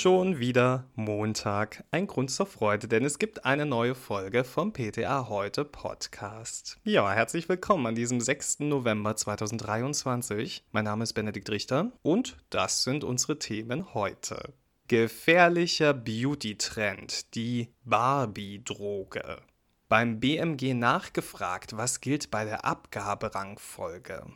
Schon wieder Montag. Ein Grund zur Freude, denn es gibt eine neue Folge vom PTA Heute Podcast. Ja, herzlich willkommen an diesem 6. November 2023. Mein Name ist Benedikt Richter und das sind unsere Themen heute. Gefährlicher Beauty-Trend, die Barbie-Droge. Beim BMG nachgefragt, was gilt bei der Abgaberangfolge.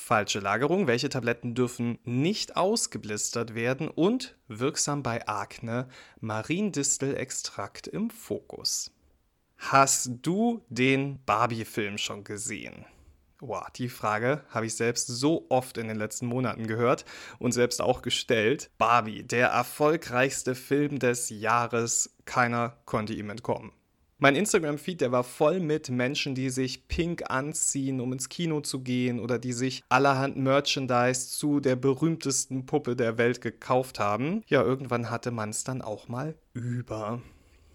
Falsche Lagerung, welche Tabletten dürfen nicht ausgeblistert werden und wirksam bei Akne, Mariendistelextrakt im Fokus. Hast du den Barbie-Film schon gesehen? Boah, die Frage habe ich selbst so oft in den letzten Monaten gehört und selbst auch gestellt. Barbie, der erfolgreichste Film des Jahres, keiner konnte ihm entkommen. Mein Instagram-Feed, der war voll mit Menschen, die sich pink anziehen, um ins Kino zu gehen oder die sich allerhand Merchandise zu der berühmtesten Puppe der Welt gekauft haben. Ja, irgendwann hatte man es dann auch mal über.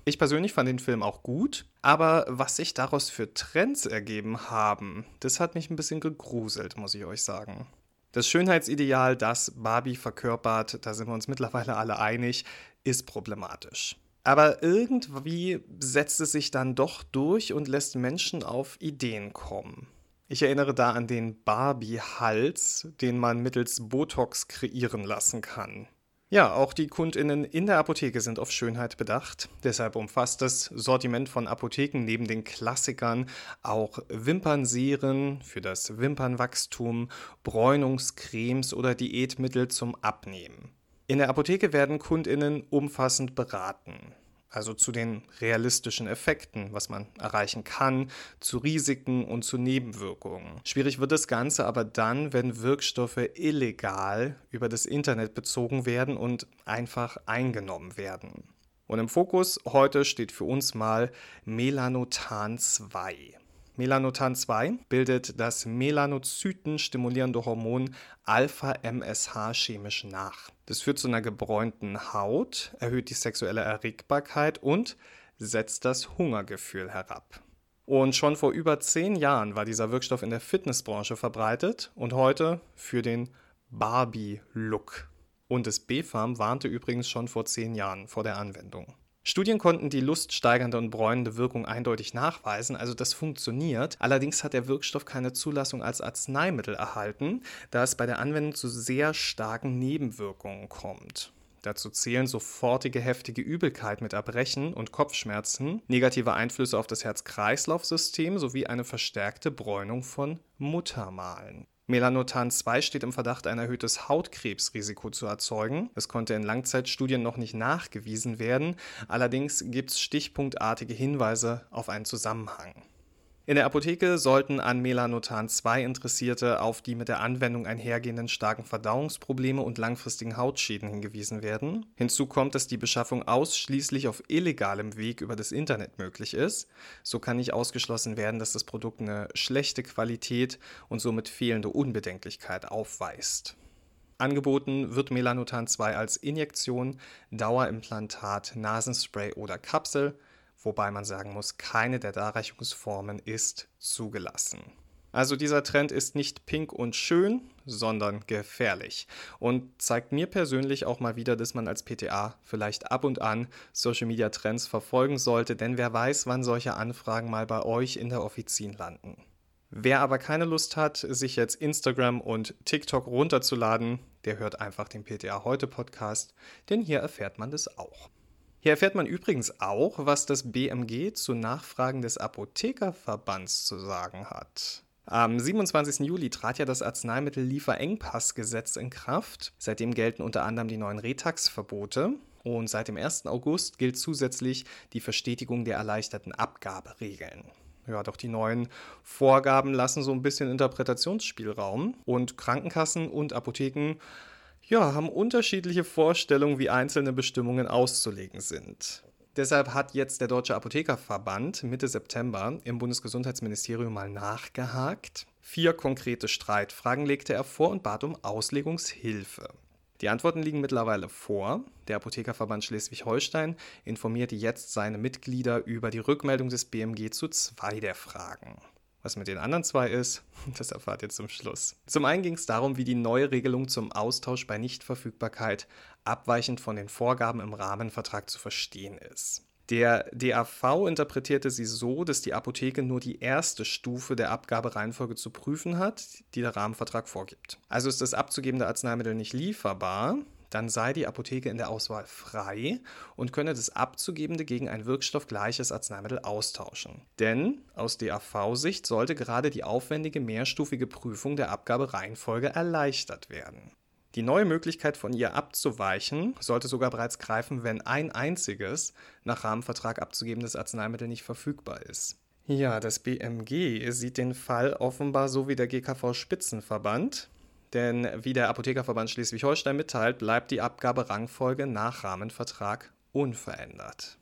Ich persönlich fand den Film auch gut, aber was sich daraus für Trends ergeben haben, das hat mich ein bisschen gegruselt, muss ich euch sagen. Das Schönheitsideal, das Barbie verkörpert, da sind wir uns mittlerweile alle einig, ist problematisch. Aber irgendwie setzt es sich dann doch durch und lässt Menschen auf Ideen kommen. Ich erinnere da an den Barbie-Hals, den man mittels Botox kreieren lassen kann. Ja, auch die Kundinnen in der Apotheke sind auf Schönheit bedacht. Deshalb umfasst das Sortiment von Apotheken neben den Klassikern auch Wimpernserien für das Wimpernwachstum, Bräunungscremes oder Diätmittel zum Abnehmen. In der Apotheke werden Kundinnen umfassend beraten. Also zu den realistischen Effekten, was man erreichen kann, zu Risiken und zu Nebenwirkungen. Schwierig wird das Ganze aber dann, wenn Wirkstoffe illegal über das Internet bezogen werden und einfach eingenommen werden. Und im Fokus heute steht für uns mal Melanotan 2. Melanotan 2 bildet das Melanozyten stimulierende Hormon Alpha-MSH chemisch nach. Das führt zu einer gebräunten Haut, erhöht die sexuelle Erregbarkeit und setzt das Hungergefühl herab. Und schon vor über zehn Jahren war dieser Wirkstoff in der Fitnessbranche verbreitet und heute für den Barbie-Look. Und das B-Farm warnte übrigens schon vor zehn Jahren vor der Anwendung. Studien konnten die luststeigernde und bräunende Wirkung eindeutig nachweisen, also das funktioniert. Allerdings hat der Wirkstoff keine Zulassung als Arzneimittel erhalten, da es bei der Anwendung zu sehr starken Nebenwirkungen kommt. Dazu zählen sofortige heftige Übelkeit mit Erbrechen und Kopfschmerzen, negative Einflüsse auf das Herz-Kreislauf-System sowie eine verstärkte Bräunung von Muttermalen. Melanotan 2 steht im Verdacht, ein erhöhtes Hautkrebsrisiko zu erzeugen. Es konnte in Langzeitstudien noch nicht nachgewiesen werden, allerdings gibt es stichpunktartige Hinweise auf einen Zusammenhang. In der Apotheke sollten an Melanotan 2 Interessierte auf die mit der Anwendung einhergehenden starken Verdauungsprobleme und langfristigen Hautschäden hingewiesen werden. Hinzu kommt, dass die Beschaffung ausschließlich auf illegalem Weg über das Internet möglich ist. So kann nicht ausgeschlossen werden, dass das Produkt eine schlechte Qualität und somit fehlende Unbedenklichkeit aufweist. Angeboten wird Melanotan 2 als Injektion, Dauerimplantat, Nasenspray oder Kapsel wobei man sagen muss, keine der Darreichungsformen ist zugelassen. Also dieser Trend ist nicht pink und schön, sondern gefährlich und zeigt mir persönlich auch mal wieder, dass man als PTA vielleicht ab und an Social Media Trends verfolgen sollte, denn wer weiß, wann solche Anfragen mal bei euch in der Offizin landen. Wer aber keine Lust hat, sich jetzt Instagram und TikTok runterzuladen, der hört einfach den PTA heute Podcast, denn hier erfährt man das auch. Hier erfährt man übrigens auch, was das BMG zu Nachfragen des Apothekerverbands zu sagen hat. Am 27. Juli trat ja das Arzneimittel-Lieferengpassgesetz in Kraft. Seitdem gelten unter anderem die neuen Retax-Verbote. Und seit dem 1. August gilt zusätzlich die Verstetigung der erleichterten Abgaberegeln. Ja, doch die neuen Vorgaben lassen so ein bisschen Interpretationsspielraum. Und Krankenkassen und Apotheken ja, haben unterschiedliche Vorstellungen, wie einzelne Bestimmungen auszulegen sind. Deshalb hat jetzt der Deutsche Apothekerverband Mitte September im Bundesgesundheitsministerium mal nachgehakt. Vier konkrete Streitfragen legte er vor und bat um Auslegungshilfe. Die Antworten liegen mittlerweile vor. Der Apothekerverband Schleswig-Holstein informierte jetzt seine Mitglieder über die Rückmeldung des BMG zu zwei der Fragen. Was mit den anderen zwei ist, das erfahrt ihr zum Schluss. Zum einen ging es darum, wie die neue Regelung zum Austausch bei Nichtverfügbarkeit abweichend von den Vorgaben im Rahmenvertrag zu verstehen ist. Der DAV interpretierte sie so, dass die Apotheke nur die erste Stufe der Abgabereihenfolge zu prüfen hat, die der Rahmenvertrag vorgibt. Also ist das abzugebende Arzneimittel nicht lieferbar, dann sei die Apotheke in der Auswahl frei und könne das abzugebende gegen ein wirkstoffgleiches Arzneimittel austauschen. Denn aus DAV-Sicht sollte gerade die aufwendige mehrstufige Prüfung der Abgabereihenfolge erleichtert werden. Die neue Möglichkeit von ihr abzuweichen sollte sogar bereits greifen, wenn ein einziges nach Rahmenvertrag abzugebendes Arzneimittel nicht verfügbar ist. Ja, das BMG sieht den Fall offenbar so wie der GKV Spitzenverband, denn wie der Apothekerverband Schleswig-Holstein mitteilt, bleibt die Abgaberangfolge nach Rahmenvertrag unverändert.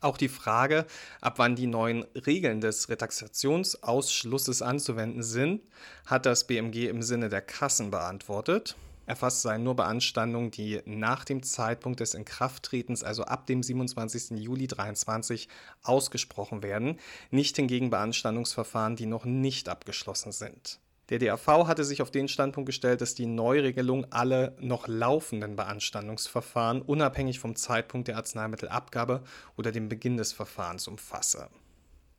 Auch die Frage, ab wann die neuen Regeln des Retaxationsausschlusses anzuwenden sind, hat das BMG im Sinne der Kassen beantwortet. Erfasst seien nur Beanstandungen, die nach dem Zeitpunkt des Inkrafttretens, also ab dem 27. Juli 2023, ausgesprochen werden, nicht hingegen Beanstandungsverfahren, die noch nicht abgeschlossen sind. Der DAV hatte sich auf den Standpunkt gestellt, dass die Neuregelung alle noch laufenden Beanstandungsverfahren unabhängig vom Zeitpunkt der Arzneimittelabgabe oder dem Beginn des Verfahrens umfasse.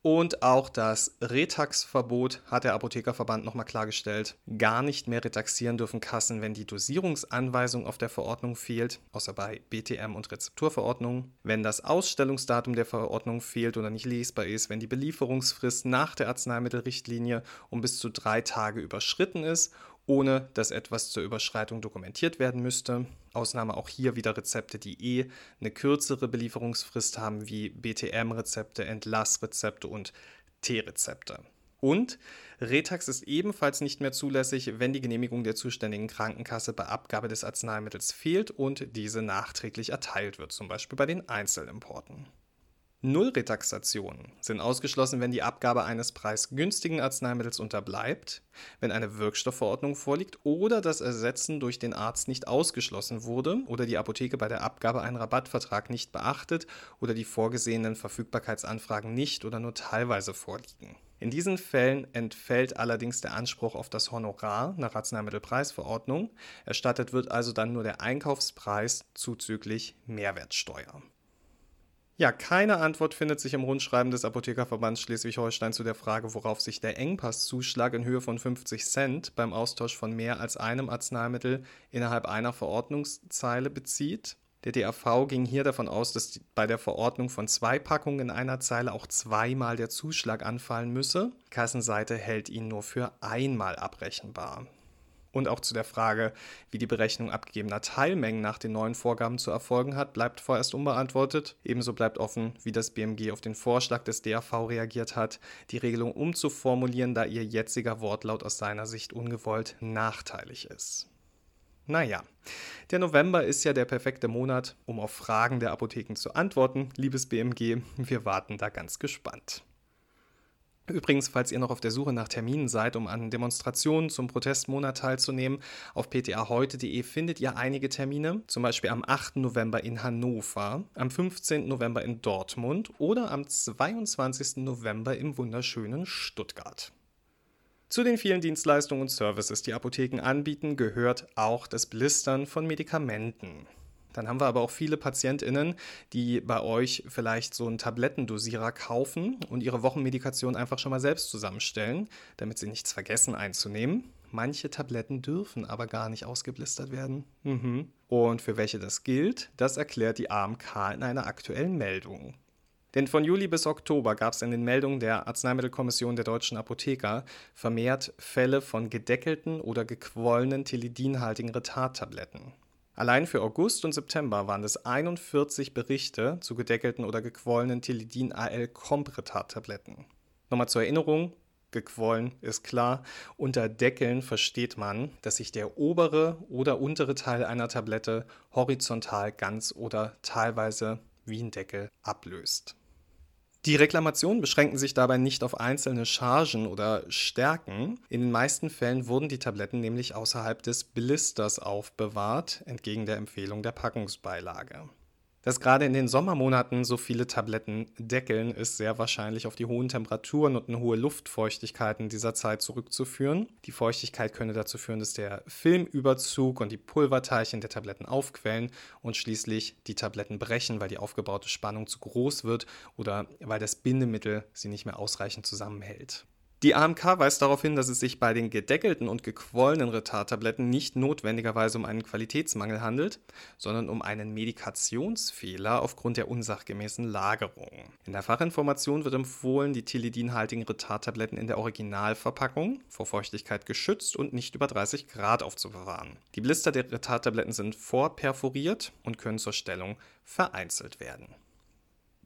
Und auch das Retax-Verbot hat der Apothekerverband nochmal klargestellt. Gar nicht mehr retaxieren dürfen Kassen, wenn die Dosierungsanweisung auf der Verordnung fehlt, außer bei BTM und Rezepturverordnungen. Wenn das Ausstellungsdatum der Verordnung fehlt oder nicht lesbar ist, wenn die Belieferungsfrist nach der Arzneimittelrichtlinie um bis zu drei Tage überschritten ist ohne dass etwas zur Überschreitung dokumentiert werden müsste. Ausnahme auch hier wieder Rezepte, die eh eine kürzere Belieferungsfrist haben, wie BTM-Rezepte, Entlassrezepte und T-Rezepte. Und Retax ist ebenfalls nicht mehr zulässig, wenn die Genehmigung der zuständigen Krankenkasse bei Abgabe des Arzneimittels fehlt und diese nachträglich erteilt wird, zum Beispiel bei den Einzelimporten. Nullretaxationen sind ausgeschlossen, wenn die Abgabe eines preisgünstigen Arzneimittels unterbleibt, wenn eine Wirkstoffverordnung vorliegt oder das Ersetzen durch den Arzt nicht ausgeschlossen wurde oder die Apotheke bei der Abgabe einen Rabattvertrag nicht beachtet oder die vorgesehenen Verfügbarkeitsanfragen nicht oder nur teilweise vorliegen. In diesen Fällen entfällt allerdings der Anspruch auf das Honorar nach Arzneimittelpreisverordnung. Erstattet wird also dann nur der Einkaufspreis zuzüglich Mehrwertsteuer. Ja, keine Antwort findet sich im Rundschreiben des Apothekerverbands Schleswig-Holstein zu der Frage, worauf sich der Engpasszuschlag in Höhe von 50 Cent beim Austausch von mehr als einem Arzneimittel innerhalb einer Verordnungszeile bezieht. Der DAV ging hier davon aus, dass bei der Verordnung von zwei Packungen in einer Zeile auch zweimal der Zuschlag anfallen müsse. Kassenseite hält ihn nur für einmal abrechenbar und auch zu der Frage, wie die Berechnung abgegebener Teilmengen nach den neuen Vorgaben zu erfolgen hat, bleibt vorerst unbeantwortet. Ebenso bleibt offen, wie das BMG auf den Vorschlag des DAV reagiert hat, die Regelung umzuformulieren, da ihr jetziger Wortlaut aus seiner Sicht ungewollt nachteilig ist. Naja, der November ist ja der perfekte Monat, um auf Fragen der Apotheken zu antworten. Liebes BMG, wir warten da ganz gespannt. Übrigens, falls ihr noch auf der Suche nach Terminen seid, um an Demonstrationen zum Protestmonat teilzunehmen, auf ptaheute.de findet ihr einige Termine, zum Beispiel am 8. November in Hannover, am 15. November in Dortmund oder am 22. November im wunderschönen Stuttgart. Zu den vielen Dienstleistungen und Services, die Apotheken anbieten, gehört auch das Blistern von Medikamenten. Dann haben wir aber auch viele PatientInnen, die bei euch vielleicht so einen Tablettendosierer kaufen und ihre Wochenmedikation einfach schon mal selbst zusammenstellen, damit sie nichts vergessen einzunehmen. Manche Tabletten dürfen aber gar nicht ausgeblistert werden. Mhm. Und für welche das gilt, das erklärt die AMK in einer aktuellen Meldung. Denn von Juli bis Oktober gab es in den Meldungen der Arzneimittelkommission der deutschen Apotheker vermehrt Fälle von gedeckelten oder gequollenen tilidinhaltigen Retardtabletten. Allein für August und September waren es 41 Berichte zu gedeckelten oder gequollenen Tilidin-AL-Kompretat-Tabletten. Nochmal zur Erinnerung, gequollen ist klar. Unter Deckeln versteht man, dass sich der obere oder untere Teil einer Tablette horizontal ganz oder teilweise wie ein Deckel ablöst. Die Reklamationen beschränken sich dabei nicht auf einzelne Chargen oder Stärken. In den meisten Fällen wurden die Tabletten nämlich außerhalb des Blisters aufbewahrt, entgegen der Empfehlung der Packungsbeilage. Dass gerade in den Sommermonaten so viele Tabletten deckeln, ist sehr wahrscheinlich auf die hohen Temperaturen und eine hohe Luftfeuchtigkeit in dieser Zeit zurückzuführen. Die Feuchtigkeit könne dazu führen, dass der Filmüberzug und die Pulverteilchen der Tabletten aufquellen und schließlich die Tabletten brechen, weil die aufgebaute Spannung zu groß wird oder weil das Bindemittel sie nicht mehr ausreichend zusammenhält. Die AMK weist darauf hin, dass es sich bei den gedeckelten und gequollenen Retardtabletten nicht notwendigerweise um einen Qualitätsmangel handelt, sondern um einen Medikationsfehler aufgrund der unsachgemäßen Lagerung. In der Fachinformation wird empfohlen, die tilidinhaltigen Retardtabletten in der Originalverpackung vor Feuchtigkeit geschützt und nicht über 30 Grad aufzubewahren. Die Blister der Retardtabletten sind vorperforiert und können zur Stellung vereinzelt werden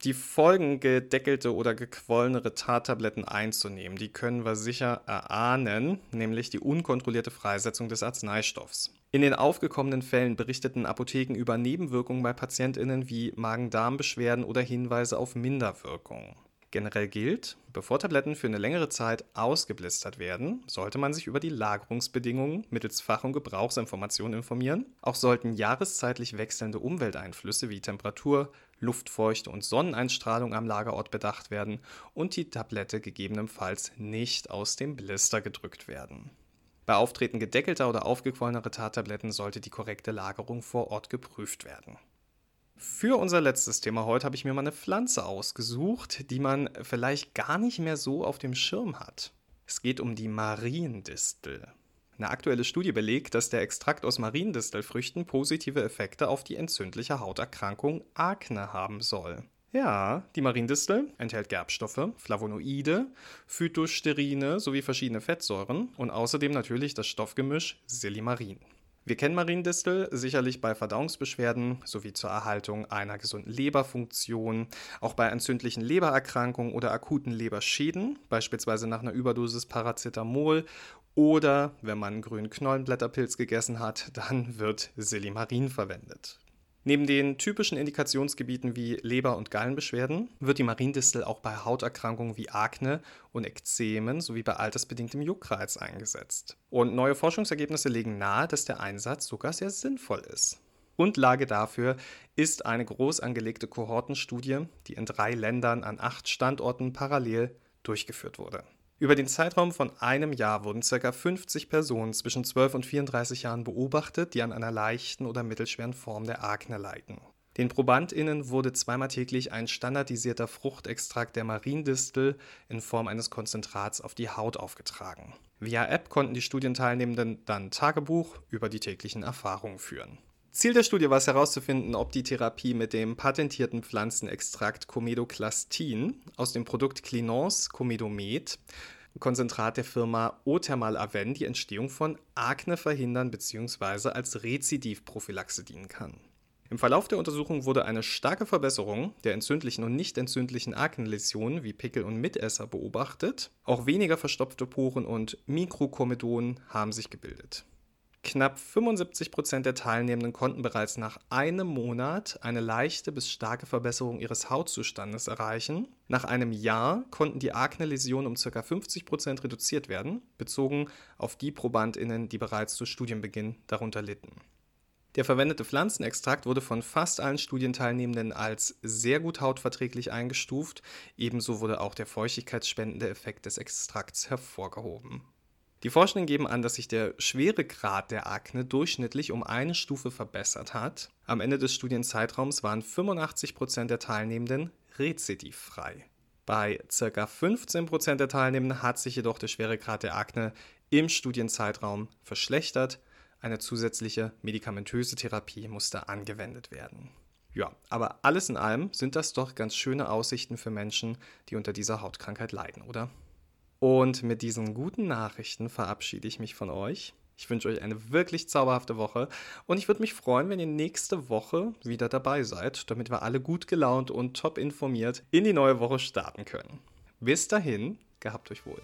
die Folgen gedeckelte oder gequollene Retardtabletten einzunehmen, die können wir sicher erahnen, nämlich die unkontrollierte Freisetzung des Arzneistoffs. In den aufgekommenen Fällen berichteten Apotheken über Nebenwirkungen bei Patientinnen wie Magen-Darm-Beschwerden oder Hinweise auf Minderwirkungen. Generell gilt, bevor Tabletten für eine längere Zeit ausgeblistert werden, sollte man sich über die Lagerungsbedingungen mittels Fach- und Gebrauchsinformationen informieren. Auch sollten jahreszeitlich wechselnde Umwelteinflüsse wie Temperatur, Luftfeuchte und Sonneneinstrahlung am Lagerort bedacht werden und die Tablette gegebenenfalls nicht aus dem Blister gedrückt werden. Bei Auftreten gedeckelter oder aufgequollener Retardtabletten sollte die korrekte Lagerung vor Ort geprüft werden. Für unser letztes Thema heute habe ich mir mal eine Pflanze ausgesucht, die man vielleicht gar nicht mehr so auf dem Schirm hat. Es geht um die Mariendistel. Eine aktuelle Studie belegt, dass der Extrakt aus Mariendistelfrüchten positive Effekte auf die entzündliche Hauterkrankung Akne haben soll. Ja, die Mariendistel enthält Gerbstoffe, Flavonoide, Phytosterine sowie verschiedene Fettsäuren und außerdem natürlich das Stoffgemisch Silimarin. Wir kennen Mariendistel sicherlich bei Verdauungsbeschwerden sowie zur Erhaltung einer gesunden Leberfunktion, auch bei entzündlichen Lebererkrankungen oder akuten Leberschäden, beispielsweise nach einer Überdosis Paracetamol oder wenn man grünen Knollenblätterpilz gegessen hat, dann wird Silimarin verwendet. Neben den typischen Indikationsgebieten wie Leber- und Gallenbeschwerden wird die Mariendistel auch bei Hauterkrankungen wie Akne und Ekzemen sowie bei altersbedingtem Juckreiz eingesetzt. Und neue Forschungsergebnisse legen nahe, dass der Einsatz sogar sehr sinnvoll ist. Grundlage dafür ist eine groß angelegte Kohortenstudie, die in drei Ländern an acht Standorten parallel durchgeführt wurde. Über den Zeitraum von einem Jahr wurden ca. 50 Personen zwischen 12 und 34 Jahren beobachtet, die an einer leichten oder mittelschweren Form der Akne leiden. Den ProbandInnen wurde zweimal täglich ein standardisierter Fruchtextrakt der Mariendistel in Form eines Konzentrats auf die Haut aufgetragen. Via App konnten die Studienteilnehmenden dann Tagebuch über die täglichen Erfahrungen führen. Ziel der Studie war es herauszufinden, ob die Therapie mit dem patentierten Pflanzenextrakt Comedoclastin aus dem Produkt Clinons Comedomed, Konzentrat der Firma Othermal Aven, die Entstehung von Akne verhindern bzw. als Rezidivprophylaxe dienen kann. Im Verlauf der Untersuchung wurde eine starke Verbesserung der entzündlichen und nicht entzündlichen Aknenläsionen wie Pickel und Mitesser beobachtet. Auch weniger verstopfte Poren und Mikrokomedonen haben sich gebildet. Knapp 75 Prozent der Teilnehmenden konnten bereits nach einem Monat eine leichte bis starke Verbesserung ihres Hautzustandes erreichen. Nach einem Jahr konnten die Akne-Läsionen um ca. 50 Prozent reduziert werden, bezogen auf die ProbandInnen, die bereits zu Studienbeginn darunter litten. Der verwendete Pflanzenextrakt wurde von fast allen Studienteilnehmenden als sehr gut hautverträglich eingestuft, ebenso wurde auch der feuchtigkeitsspendende Effekt des Extrakts hervorgehoben. Die Forschenden geben an, dass sich der Schweregrad der Akne durchschnittlich um eine Stufe verbessert hat. Am Ende des Studienzeitraums waren 85% der Teilnehmenden rezidivfrei. Bei ca. 15% der Teilnehmenden hat sich jedoch der Schweregrad der Akne im Studienzeitraum verschlechtert. Eine zusätzliche medikamentöse Therapie musste angewendet werden. Ja, aber alles in allem sind das doch ganz schöne Aussichten für Menschen, die unter dieser Hautkrankheit leiden, oder? Und mit diesen guten Nachrichten verabschiede ich mich von euch. Ich wünsche euch eine wirklich zauberhafte Woche und ich würde mich freuen, wenn ihr nächste Woche wieder dabei seid, damit wir alle gut gelaunt und top informiert in die neue Woche starten können. Bis dahin, gehabt euch wohl.